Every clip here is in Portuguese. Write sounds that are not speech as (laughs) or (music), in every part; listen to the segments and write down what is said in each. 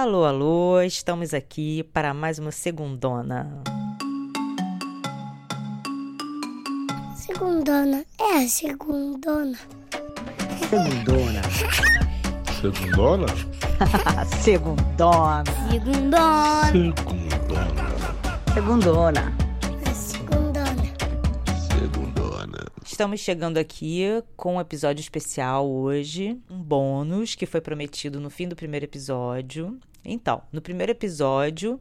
Alô, alô, estamos aqui para mais uma segundona. Segundona, é a segundona. Segundona. Segundona? (laughs) Segundona. Segundona, Segundona. Segundona. Estamos chegando aqui com um episódio especial hoje, um bônus que foi prometido no fim do primeiro episódio. Então, no primeiro episódio,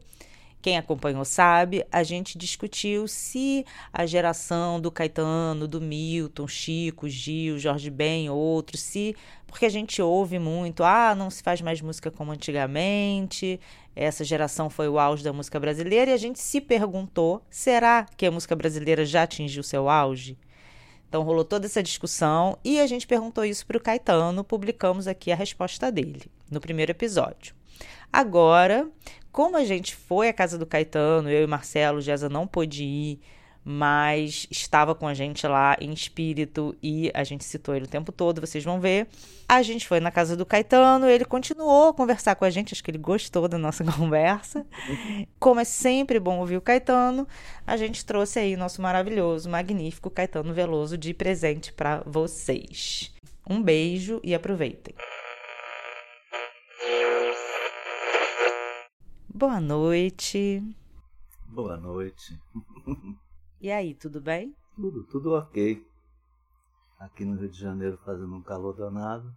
quem acompanhou sabe, a gente discutiu se a geração do Caetano, do Milton, Chico, Gil, Jorge Ben, outros, se porque a gente ouve muito, ah, não se faz mais música como antigamente, essa geração foi o auge da música brasileira, e a gente se perguntou: será que a música brasileira já atingiu seu auge? Então rolou toda essa discussão e a gente perguntou isso para o Caetano, publicamos aqui a resposta dele no primeiro episódio. Agora, como a gente foi à casa do Caetano, eu e Marcelo, Gesa não pôde ir, mas estava com a gente lá em espírito e a gente citou ele o tempo todo, vocês vão ver. A gente foi na casa do Caetano, ele continuou a conversar com a gente, acho que ele gostou da nossa (laughs) conversa. Como é sempre bom ouvir o Caetano, a gente trouxe aí nosso maravilhoso, magnífico Caetano Veloso de presente para vocês. Um beijo e aproveitem. Boa noite. Boa noite. (laughs) E aí, tudo bem? Tudo, tudo ok. Aqui no Rio de Janeiro fazendo um calor danado.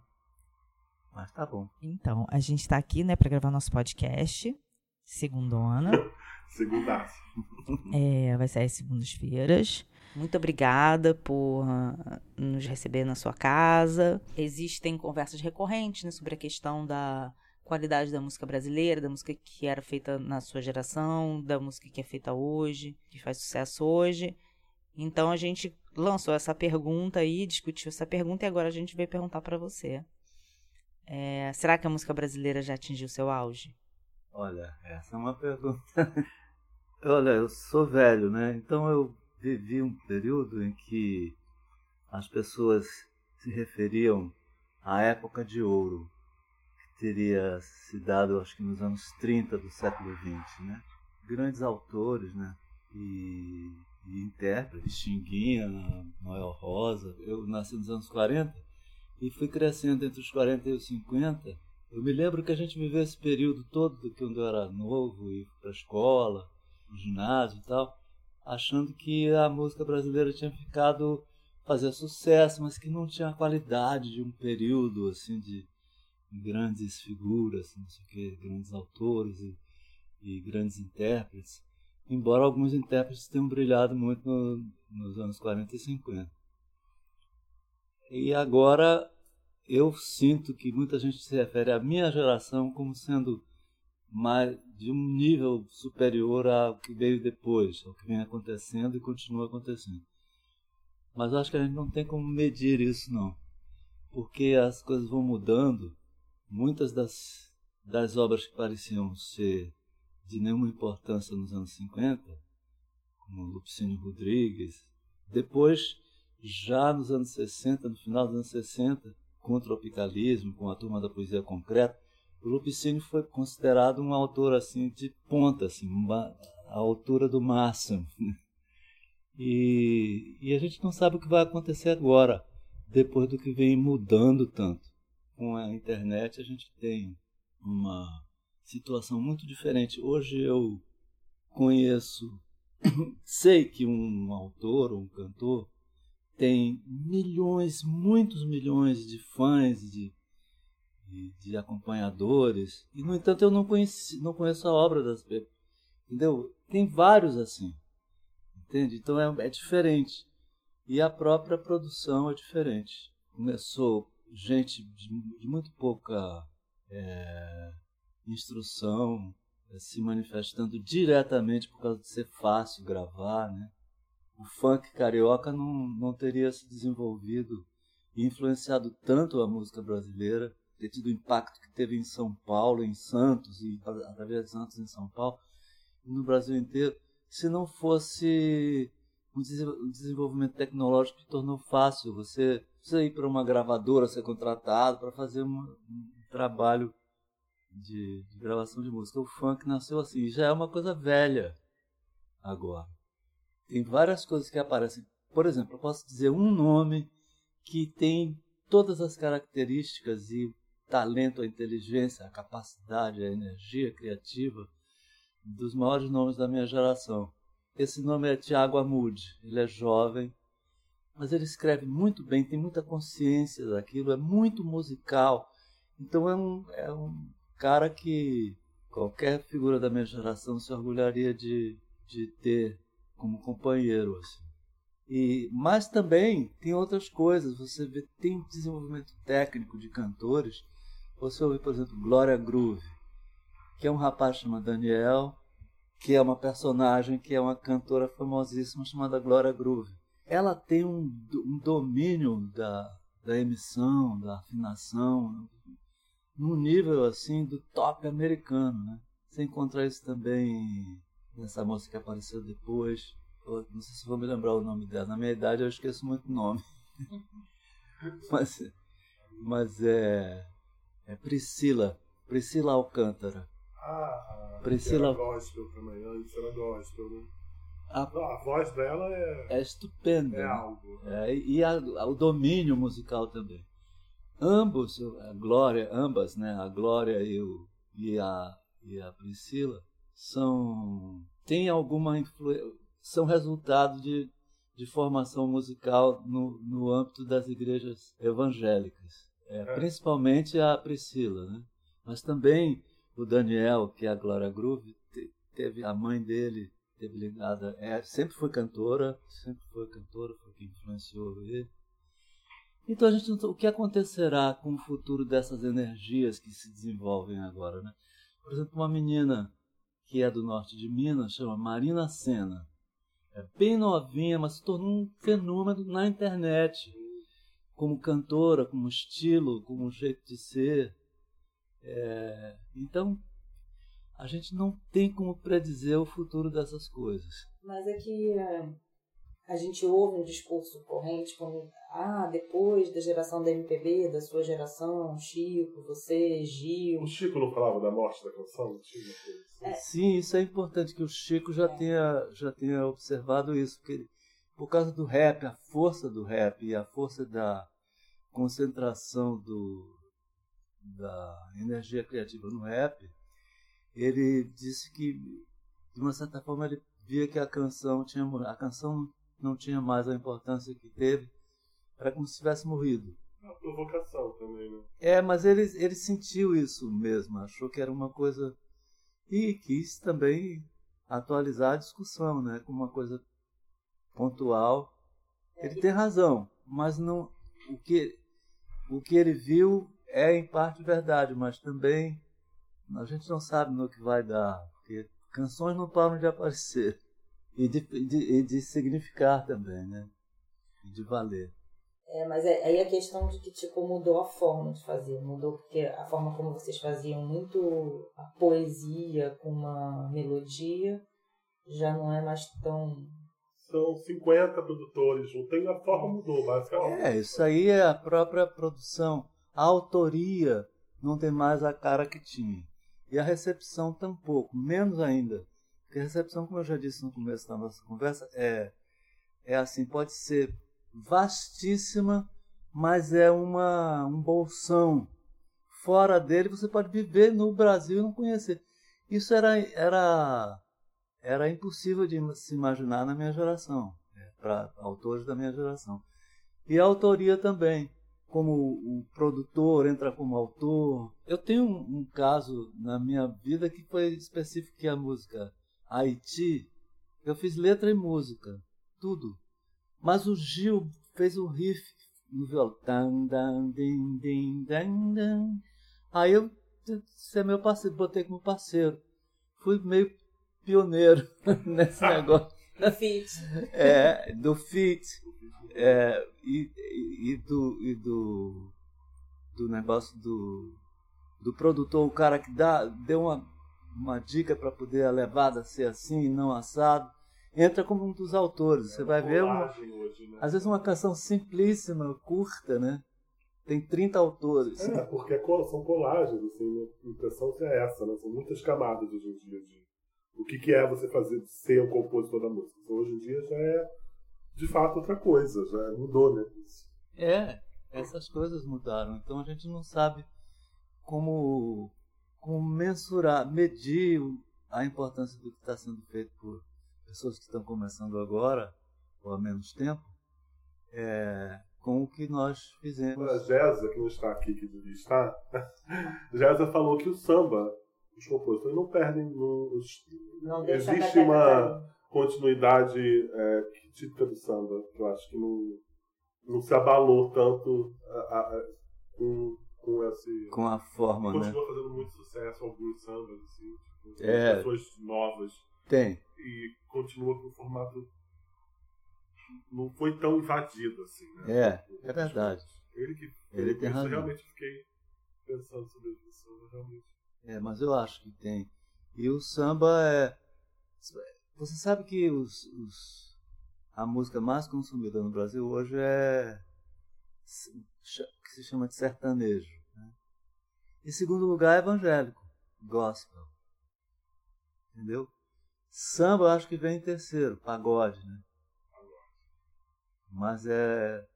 Mas tá bom. Então, a gente tá aqui, né, para gravar nosso podcast, segundona. (laughs) Segundaço. (laughs) É, vai sair segundas-feiras. Muito obrigada por ah, nos receber na sua casa. Existem conversas recorrentes né, sobre a questão da qualidade da música brasileira, da música que era feita na sua geração, da música que é feita hoje, que faz sucesso hoje. Então a gente lançou essa pergunta aí, discutiu essa pergunta e agora a gente veio perguntar para você. É, será que a música brasileira já atingiu seu auge? Olha, essa é uma pergunta. (laughs) Olha, eu sou velho, né? Então eu vivi um período em que as pessoas se referiam à época de ouro, teria se dado, acho que nos anos 30 do século XX, né? Grandes autores, né? E, e intérpretes, Xinguinha, Noel Rosa. Eu nasci nos anos 40 e fui crescendo entre os 40 e os 50. Eu me lembro que a gente viveu esse período todo, quando eu era novo, ir para a escola, no ginásio e tal, achando que a música brasileira tinha ficado fazer sucesso, mas que não tinha a qualidade de um período assim de grandes figuras, não sei o que, grandes autores e, e grandes intérpretes, embora alguns intérpretes tenham brilhado muito no, nos anos 40 e 50. E agora eu sinto que muita gente se refere à minha geração como sendo mais de um nível superior ao que veio depois, ao que vem acontecendo e continua acontecendo. Mas acho que a gente não tem como medir isso não, porque as coisas vão mudando. Muitas das das obras que pareciam ser de nenhuma importância nos anos 50, como Lupicínio Rodrigues, depois já nos anos 60, no final dos anos 60, com o tropicalismo, com a turma da poesia concreta, o Lupicínio foi considerado um autor assim de ponta, assim, uma, a altura do máximo. (laughs) E, e a gente não sabe o que vai acontecer agora, depois do que vem mudando tanto. Com a internet a gente tem uma situação muito diferente. Hoje eu conheço, (coughs) sei que um autor ou um cantor tem milhões, muitos milhões de fãs, de, de, de acompanhadores, e no entanto eu não, conheci, não conheço a obra das pessoas. Entendeu? Tem vários assim. Entende? Então é, é diferente. E a própria produção é diferente. Começou gente de, muito pouca é, instrução é, se manifestando diretamente por causa de ser fácil gravar, né? o funk carioca não, não teria se desenvolvido e influenciado tanto a música brasileira, ter tido o impacto que teve em São Paulo, em Santos, e através de Santos em São Paulo, e no Brasil inteiro, se não fosse um desenvolvimento tecnológico que tornou fácil você, você ir para uma gravadora, ser contratado para fazer um, um trabalho de, de gravação de música. O funk nasceu assim, já é uma coisa velha agora. Tem várias coisas que aparecem. Por exemplo, eu posso dizer um nome que tem todas as características e talento, a inteligência, a capacidade, a energia criativa dos maiores nomes da minha geração. Esse nome é Tiago Amude. Ele é jovem, mas ele escreve muito bem, tem muita consciência daquilo, é muito musical. Então é um, é um cara que qualquer figura da minha geração se orgulharia de, de ter como companheiro. Assim. E, mas também tem outras coisas. Você vê, tem desenvolvimento técnico de cantores. Você ouve, por exemplo, Glória Groove, que é um rapaz chamado Daniel, que é uma personagem que é uma cantora famosíssima chamada Glória Groove. Ela tem um, um domínio da, da emissão, da afinação, num nível assim do top americano, né? Você encontra isso também nessa moça que apareceu depois. Eu não sei se vou me lembrar o nome dela. Na minha idade eu esqueço muito o nome. (laughs) mas, mas é, é Priscila. Priscila Alcântara. Ah, Priscila- Era gospel também, antes era gospel, né? A, A voz dela é, é estupenda. é né? algo. É, e a- o domínio musical também. Ambos, a Glória, ambas, né, a Glória e, o, e, a, e a Priscila, são têm alguma influência, são resultado de, de formação musical no, no âmbito das igrejas evangélicas. É, É. Principalmente a Priscila, né? Mas também o Daniel, que é a Glória Groove, te- teve a mãe dele teve ligada, é, sempre foi cantora, sempre foi cantora, foi quem influenciou ele. Então a gente não, o que acontecerá com o futuro dessas energias que se desenvolvem agora, né? Por exemplo, uma menina que é do norte de Minas, chama Marina Senna. É bem novinha, mas se tornou um fenômeno na internet. Como cantora, como estilo, como jeito de ser. É, então, a gente não tem como predizer o futuro dessas coisas. Mas é que é, a gente ouve um discurso corrente como ah, depois da geração da MPB, da sua geração, Chico, você, Gil. O Chico não falava da morte da canção? Assim? Sim, isso é importante que o Chico já tenha, já tenha observado isso, porque ele- por causa do rap, a força do rap e a força da concentração do, da energia criativa no rap, ele disse que de uma certa forma ele via que a canção tinha a canção não tinha mais a importância que teve, era como se tivesse morrido. A provocação também, né? É, mas ele, ele sentiu isso mesmo, achou que era uma coisa. E quis também atualizar a discussão, né? Como uma coisa pontual. Ele tem razão, mas não. O que, o que ele viu é em parte verdade, mas também a gente não sabe no que vai dar, porque canções não param de aparecer. E de, de, e de significar também, né? E de valer. É, mas é, aí a questão de que tipo mudou a forma de fazer, mudou porque a forma como vocês faziam muito a poesia com uma melodia já não é mais tão São 50 produtores juntos. A forma mudou, basicamente. É, isso aí é a própria produção. A autoria não tem mais a cara que tinha. E a recepção tampouco, menos ainda. Porque a recepção, como eu já disse no começo da nossa conversa, é, é assim, pode ser vastíssima, mas é uma, um bolsão. Fora dele você pode viver no Brasil e não conhecer. Isso era, era, era impossível de se imaginar na minha geração, para autores da minha geração. E a autoria também, como o produtor entra como autor. Eu tenho um, um caso na minha vida que foi específico que é a música Haiti. Eu fiz letra e música, tudo. Mas o Gil fez o riff no violão. Aí eu, você é meu parceiro, botei como parceiro. Fui meio pioneiro (laughs) nesse (laughs) negócio. fit. É, do fit é, e, e, do, e do, do negócio do, do produtor, o cara que dá, deu uma, uma dica para poder a levada ser assim e não assado, entra como um dos autores. Você vai ver, uma, Colagem hoje, né? às vezes, uma canção simplíssima, curta, né? tem 30 autores. É, porque é são colagens, assim, a impressão é essa, né? São muitas camadas hoje em dia de o que, que é você fazer ser o compositor da música. Então, hoje em dia já é de fato outra coisa, já mudou, né? Isso. É, essas coisas mudaram. Então a gente não sabe como, como mensurar, medir a importância do que está sendo feito por pessoas que estão começando agora, ou há menos tempo, é, com o que nós fizemos. A Jéssica, que não está aqui, que devia estar, (laughs) Jéssica falou que o samba, os compositores não perdem. no- os- Não Existe uma- continuidade é, típica do samba, que eu acho que não, não se abalou tanto a- a- com, com esse. Com a forma, né? Continua fazendo muito sucesso alguns sambas, assim, tipo, É. pessoas novas. Tem. E continua com o formato. Não foi tão invadido assim, né? É, é verdade. Ele que. Ele tem isso razão. realmente fiquei pensando sobre isso. samba Realmente. É, mas eu acho que tem. E o samba é. Você sabe que os, os- a música mais consumida no Brasil hoje é. que se chama de sertanejo. Né? Em segundo lugar, é evangélico, gospel. Entendeu? Samba eu acho que vem em terceiro, pagode, né? Mas é.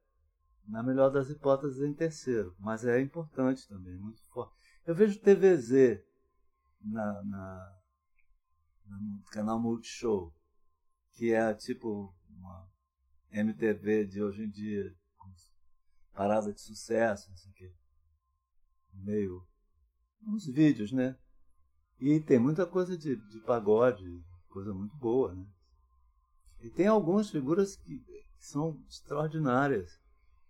Na melhor das hipóteses, em terceiro. Mas é importante também, muito forte. Eu vejo TVZ na, na, no canal Multishow, que é tipo uma MTV de hoje em dia, parada de sucesso, não sei o quê. Meio. uns vídeos, né? E tem muita coisa de, de pagode, coisa muito boa, né? E tem algumas figuras que, que são extraordinárias.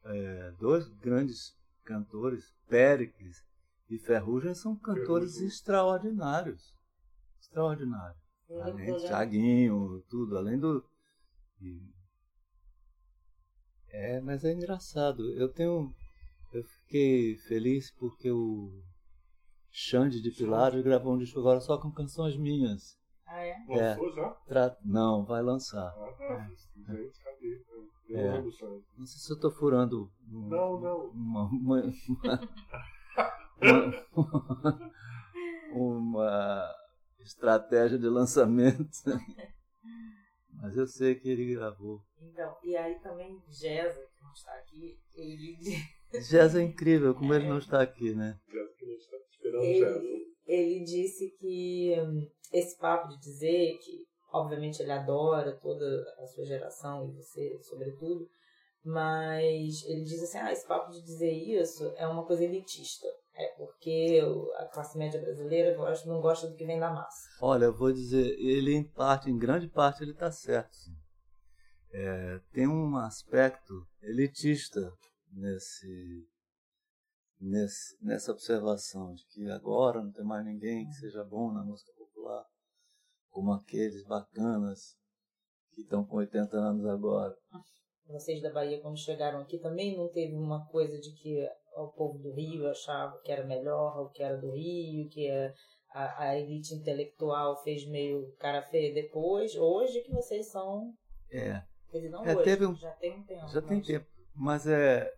É, dois grandes cantores, Péricles e Ferrugem, são cantores Ferrugem. extraordinários. Extraordinários. Além de Thiaguinho, tudo, além do. E- É, mas é engraçado. Eu tenho. Eu fiquei feliz porque o Xande de Pilares gravou um disco agora só com canções minhas. Ah, é? É. Lançou já? Tra- Não, vai lançar. Ah, tá. Gente, cadê? Eu É. Não sei se eu estou furando um- Não, não. uma, uma, uma, (laughs) uma estratégia de lançamento. (laughs) Mas eu sei que ele gravou. Então, e aí também Jeza, que não está aqui, ele, Jazz é incrível, como ele não está aqui, né? Jéssica, que gente está esperando ele, ele disse que hum, esse papo de dizer que, obviamente, ele adora toda a sua geração e você, sobretudo, mas ele diz assim: ah, esse papo de dizer isso é uma coisa elitista. É porque a classe média brasileira não gosta do que vem da massa. Olha, eu vou dizer, ele em parte, em grande parte, ele está certo. É, tem um aspecto elitista nesse, nesse, nessa observação de que agora não tem mais ninguém que seja bom na música popular, como aqueles bacanas que estão com 80 anos agora. Vocês da Bahia, quando chegaram aqui, também não teve uma coisa de que o povo do Rio achava que era melhor, o que era do Rio, que a, a, a elite intelectual fez meio cara feia depois. Hoje que vocês são. É, Quer dizer, não É, hoje, teve um- já tem um tempo. Já tem mas- tempo. Mas é.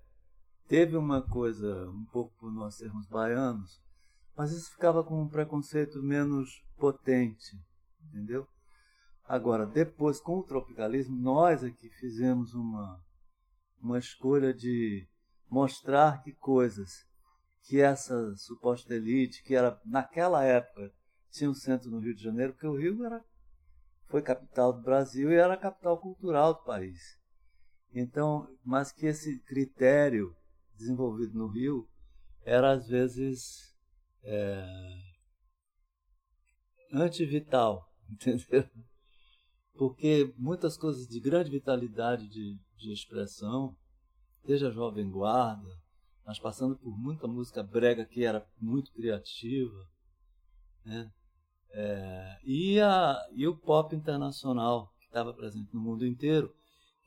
Teve uma coisa, um pouco por nós sermos baianos, mas isso ficava com um preconceito menos potente, entendeu? Agora, depois, com o tropicalismo, nós aqui fizemos uma, uma escolha de mostrar que coisas que essa suposta elite, que era naquela época, tinha um centro no Rio de Janeiro, porque o Rio era, foi capital do Brasil e era a capital cultural do país. Então, mas que esse critério desenvolvido no Rio era às vezes é, antivital, (laughs) entendeu? Porque muitas coisas de grande vitalidade de, de expressão, seja Jovem Guarda, mas passando por muita música brega que era muito criativa, né? É, e, a, e o pop internacional que estava presente no mundo inteiro,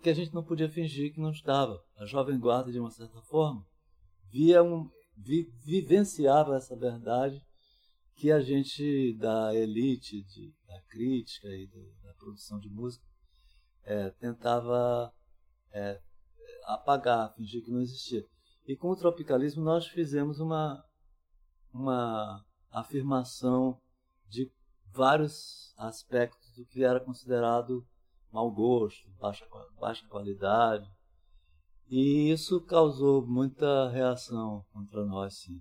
que a gente não podia fingir que não estava. A Jovem Guarda, de uma certa forma, via um, vi, vivenciava essa verdade que a gente da elite, de, da crítica e da produção de música é, tentava é, apagar, fingir que não existia. E com o tropicalismo nós fizemos uma, uma afirmação de vários aspectos do que era considerado mau gosto, baixa, baixa qualidade. E isso causou muita reação contra nós, sim.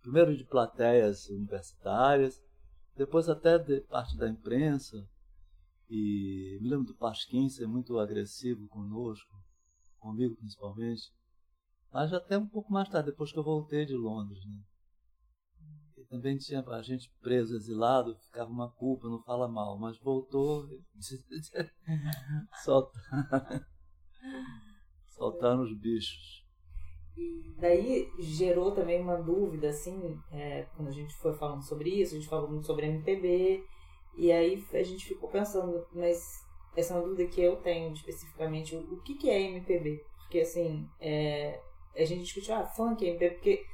Primeiro de plateias universitárias, depois até de parte da imprensa. E me lembro do Pasquim ser muito agressivo conosco, comigo principalmente. Mas até um pouco mais tarde, depois que eu voltei de Londres. Né? E também tinha a gente preso, exilado, ficava uma culpa, não fala mal, mas voltou, (laughs) soltar, (laughs) soltaram os bichos. E daí gerou também uma dúvida, assim, é, quando a gente foi falando sobre isso, a gente falou muito sobre MPB, e aí a gente ficou pensando, mas essa é uma dúvida que eu tenho especificamente, o, o que, que é MPB? Porque, assim, é, a gente discutiu, ah, funk, MPB, porque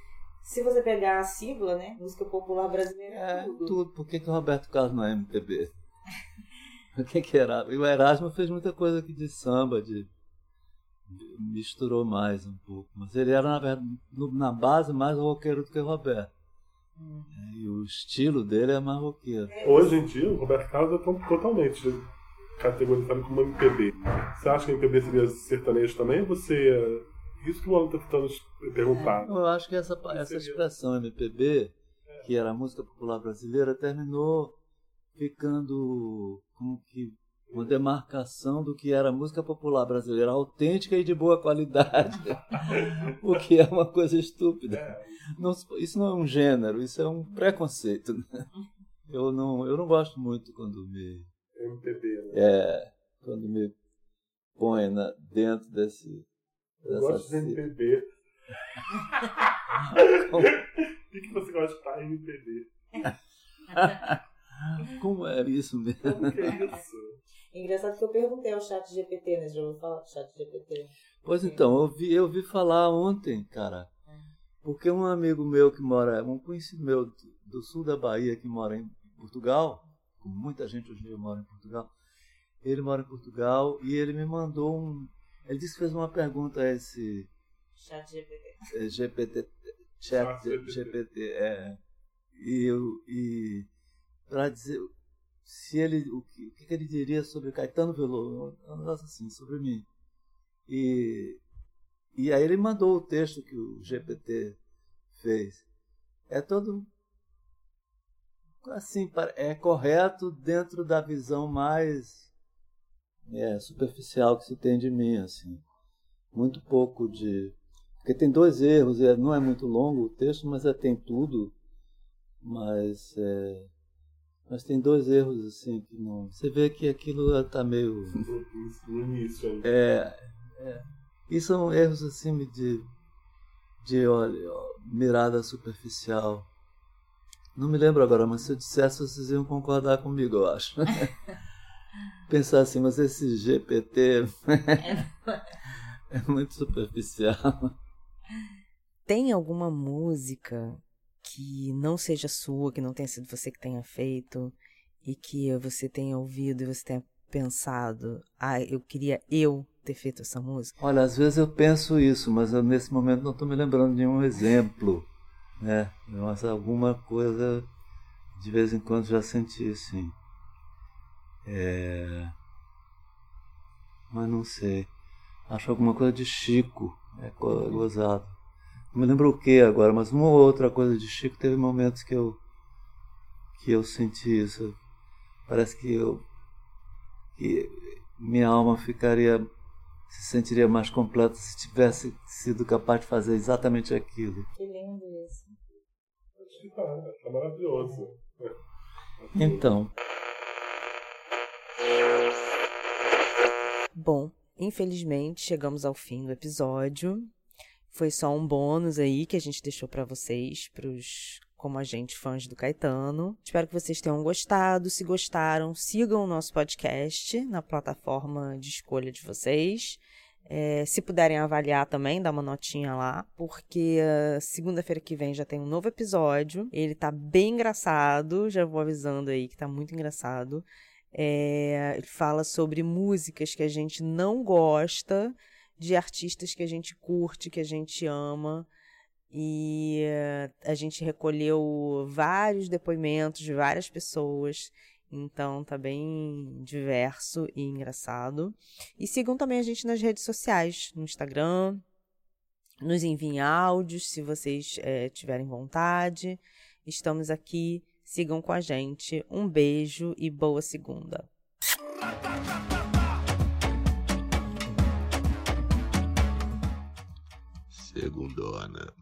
se você pegar a sigla, né, música popular brasileira é, É, tudo. tudo. Por que, que o Roberto Carlos não é MPB? (laughs) o que, que era? E o Erasmo fez muita coisa aqui de samba, de, misturou mais um pouco. Mas ele era, na verdade, na base, mais roqueiro do que o Roberto. É, E o estilo dele é mais roqueiro. Hoje em dia, o Roberto Carlos é totalmente categorizado como MPB. Você acha que MPB seria sertanejo também? Ou você. é, Isso que o Alan está tentando perguntar. Eu acho que essa, essa expressão MPB, que era a música popular brasileira, terminou ficando como que uma demarcação do que era música popular brasileira autêntica e de boa qualidade. (laughs) o que é uma coisa estúpida. Não se- isso não é um gênero, isso é um preconceito. né? Eu não, eu não gosto muito quando me, MPB? É, quando me põe na, dentro desse. Eu gosto de MPB. (laughs) O que, que você gosta de MPB? (laughs) Como é isso mesmo? Como que é isso? Engraçado que eu perguntei ao chat GPT, né? Já ouviu falar do chat GPT? Pois então, eu vi, eu vi falar ontem, cara. Porque um amigo meu que mora, um conhecido meu do, do sul da Bahia que mora em Portugal, como muita gente hoje em dia mora em Portugal, ele mora em Portugal e ele me mandou um. Ele disse que fez uma pergunta a esse Chat GPT. GPT, chat GPT. É. E eu e para dizer se ele o que, o que ele diria sobre Caetano Veloso, um negócio assim, sobre mim. E e aí ele mandou o texto que o GPT fez. É todo assim, é correto dentro da visão mais é, superficial que se tem de mim, assim. Muito pouco de porque tem dois erros, é, não é muito longo o texto, mas é, tem tudo. Mas é, mas tem dois erros assim que não. Você vê que aquilo está meio início ainda. é, é. E são erros assim de, de olha, ó, mirada superficial. Não me lembro agora, mas se eu dissesse, vocês iam concordar comigo, eu acho. (laughs) Pensar assim, mas esse GPT (laughs) é muito superficial. Tem alguma música que não seja sua, que não tenha sido você que tenha feito e que você tenha ouvido e você tenha pensado, ah, eu queria eu ter feito essa música? Olha, às vezes eu penso isso, mas eu, nesse momento não estou me lembrando de nenhum exemplo. Né? Mas alguma coisa de vez em quando já senti, sim. É... Mas não sei. Acho alguma coisa de Chico. É gozado. Não me lembro o que agora, mas uma ou outra coisa de Chico teve momentos que eu que eu senti isso. Parece que eu que minha alma ficaria se sentiria mais completa se tivesse sido capaz de fazer exatamente aquilo. Que lindo isso. Acho que tá, tá maravilhoso. Então, Bom, infelizmente chegamos ao fim do episódio. Foi só um bônus aí que a gente deixou pra vocês, pros como a gente fãs do Caetano. Espero que vocês tenham gostado. Se gostaram, sigam o nosso podcast na plataforma de escolha de vocês. É, se puderem avaliar também, dá uma notinha lá, porque ah, segunda-feira que vem já tem um novo episódio. Ele tá bem engraçado, já vou avisando aí que tá muito engraçado. É, ele fala sobre músicas que a gente não gosta de artistas que a gente curte, que a gente ama. E eh, a gente recolheu vários depoimentos de várias pessoas. Então tá bem diverso e engraçado. E sigam também a gente nas redes sociais, no Instagram. Nos enviem áudios se vocês eh, tiverem vontade. Estamos aqui. Sigam com a gente. Um beijo e boa segunda. Segundona.